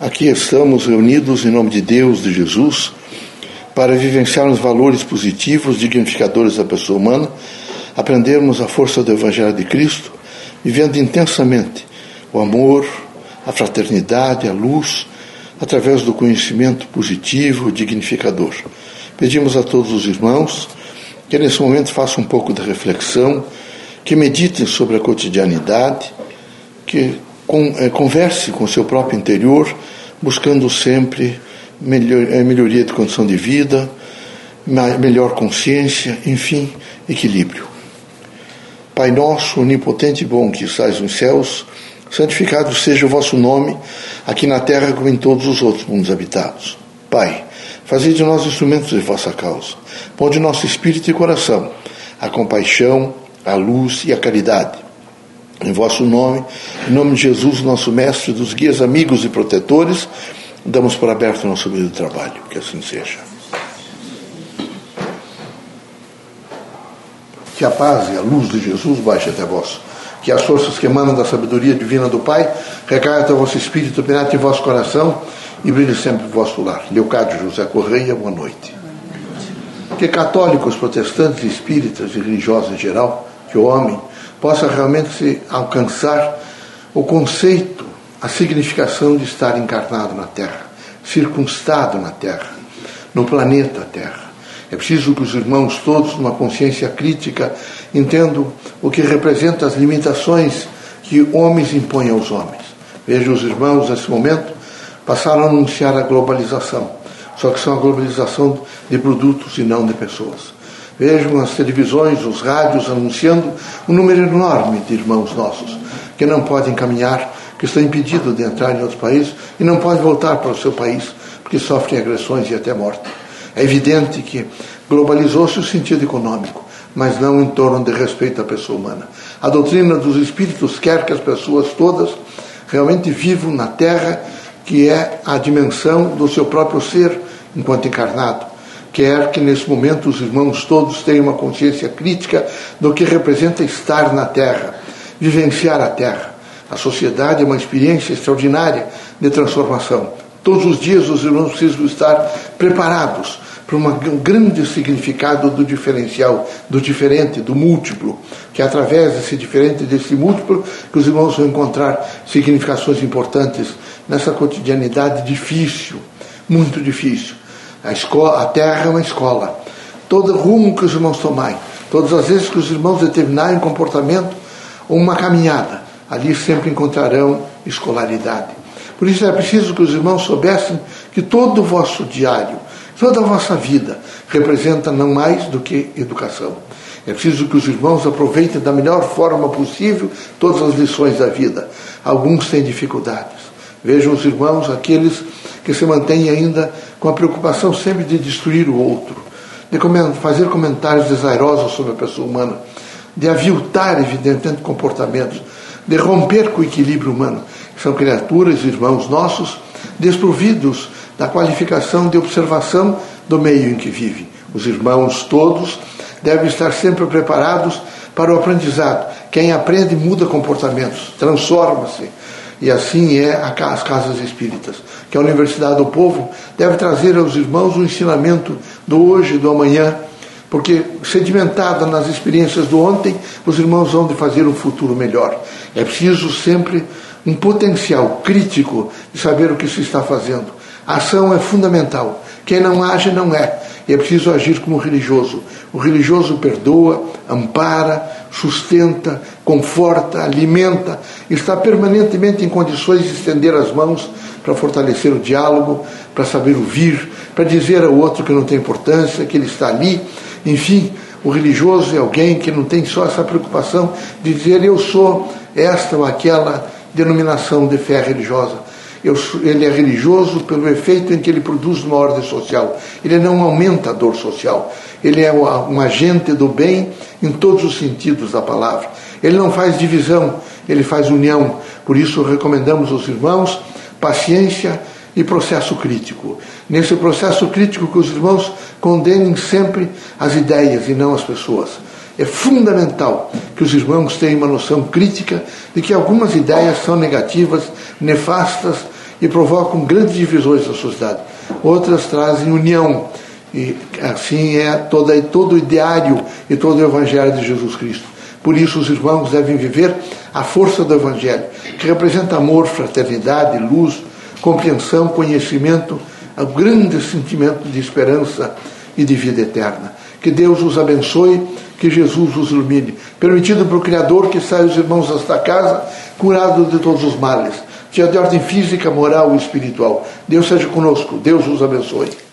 Aqui estamos reunidos em nome de Deus, de Jesus, para vivenciar os valores positivos, dignificadores da pessoa humana, aprendermos a força do Evangelho de Cristo, vivendo intensamente o amor, a fraternidade, a luz, através do conhecimento positivo, dignificador. Pedimos a todos os irmãos que nesse momento façam um pouco de reflexão, que meditem sobre a cotidianidade, que converse com o seu próprio interior, buscando sempre eh, melhoria de condição de vida, melhor consciência, enfim, equilíbrio. Pai nosso, onipotente e bom que estais nos céus, santificado seja o vosso nome, aqui na terra como em todos os outros mundos habitados. Pai, fazei de nós instrumentos de vossa causa. Ponde nosso espírito e coração a compaixão, a luz e a caridade em vosso nome, em nome de Jesus, nosso mestre, dos guias, amigos e protetores, damos por aberto o nosso meio de trabalho. Que assim seja. Que a paz e a luz de Jesus baixe até vós. Que as forças que emanam da sabedoria divina do Pai recaiam até o vosso espírito, penetre em vosso coração e brilhe sempre o vosso lar. Leocádio José Correia, boa noite. Que católicos, protestantes, espíritas e religiosos em geral, que o homem possa realmente se alcançar o conceito, a significação de estar encarnado na Terra, circunstado na Terra, no planeta Terra. É preciso que os irmãos todos, numa consciência crítica, entendam o que representa as limitações que homens impõem aos homens. Veja os irmãos, nesse momento, passaram a anunciar a globalização, só que são a globalização de produtos e não de pessoas. Vejam as televisões, os rádios anunciando um número enorme de irmãos nossos que não podem caminhar, que estão impedidos de entrar em outros países e não podem voltar para o seu país porque sofrem agressões e até morte. É evidente que globalizou-se o sentido econômico, mas não em torno de respeito à pessoa humana. A doutrina dos espíritos quer que as pessoas todas realmente vivam na terra, que é a dimensão do seu próprio ser enquanto encarnado quer que nesse momento os irmãos todos tenham uma consciência crítica do que representa estar na Terra, vivenciar a Terra. A sociedade é uma experiência extraordinária de transformação. Todos os dias os irmãos precisam estar preparados para um grande significado do diferencial, do diferente, do múltiplo, que é através desse diferente, desse múltiplo, que os irmãos vão encontrar significações importantes nessa cotidianidade difícil, muito difícil. A, escola, a terra é uma escola. Todo rumo que os irmãos tomarem, todas as vezes que os irmãos determinarem comportamento ou uma caminhada, ali sempre encontrarão escolaridade. Por isso é preciso que os irmãos soubessem que todo o vosso diário, toda a vossa vida, representa não mais do que educação. É preciso que os irmãos aproveitem da melhor forma possível todas as lições da vida. Alguns têm dificuldades. Vejam os irmãos, aqueles que se mantêm ainda com a preocupação sempre de destruir o outro, de fazer comentários desairosos sobre a pessoa humana, de aviltar, evidentemente, comportamentos, de romper com o equilíbrio humano. São criaturas, irmãos nossos, desprovidos da qualificação de observação do meio em que vivem. Os irmãos todos devem estar sempre preparados para o aprendizado. Quem aprende muda comportamentos, transforma-se, e assim é as casas espíritas, que a Universidade do Povo deve trazer aos irmãos o ensinamento do hoje e do amanhã, porque sedimentada nas experiências do ontem, os irmãos vão de fazer um futuro melhor. É preciso sempre um potencial crítico de saber o que se está fazendo. A ação é fundamental. Quem não age não é. E é preciso agir como religioso. O religioso perdoa, ampara, sustenta, conforta, alimenta, está permanentemente em condições de estender as mãos para fortalecer o diálogo, para saber ouvir, para dizer ao outro que não tem importância, que ele está ali. Enfim, o religioso é alguém que não tem só essa preocupação de dizer eu sou esta ou aquela denominação de fé religiosa ele é religioso pelo efeito em que ele produz numa ordem social. Ele não aumenta a dor social. Ele é um agente do bem em todos os sentidos da palavra. Ele não faz divisão, ele faz união. Por isso recomendamos aos irmãos paciência e processo crítico. Nesse processo crítico que os irmãos condenem sempre as ideias e não as pessoas. É fundamental que os irmãos tenham uma noção crítica de que algumas ideias são negativas, nefastas e provocam grandes divisões na sociedade. Outras trazem união. E assim é toda, todo o ideário e todo o evangelho de Jesus Cristo. Por isso, os irmãos devem viver a força do Evangelho, que representa amor, fraternidade, luz, compreensão, conhecimento, o grande sentimento de esperança e de vida eterna. Que Deus os abençoe, que Jesus os ilumine. Permitido para o Criador que saia os irmãos desta casa curados de todos os males, seja de ordem física, moral e espiritual. Deus seja conosco, Deus os abençoe.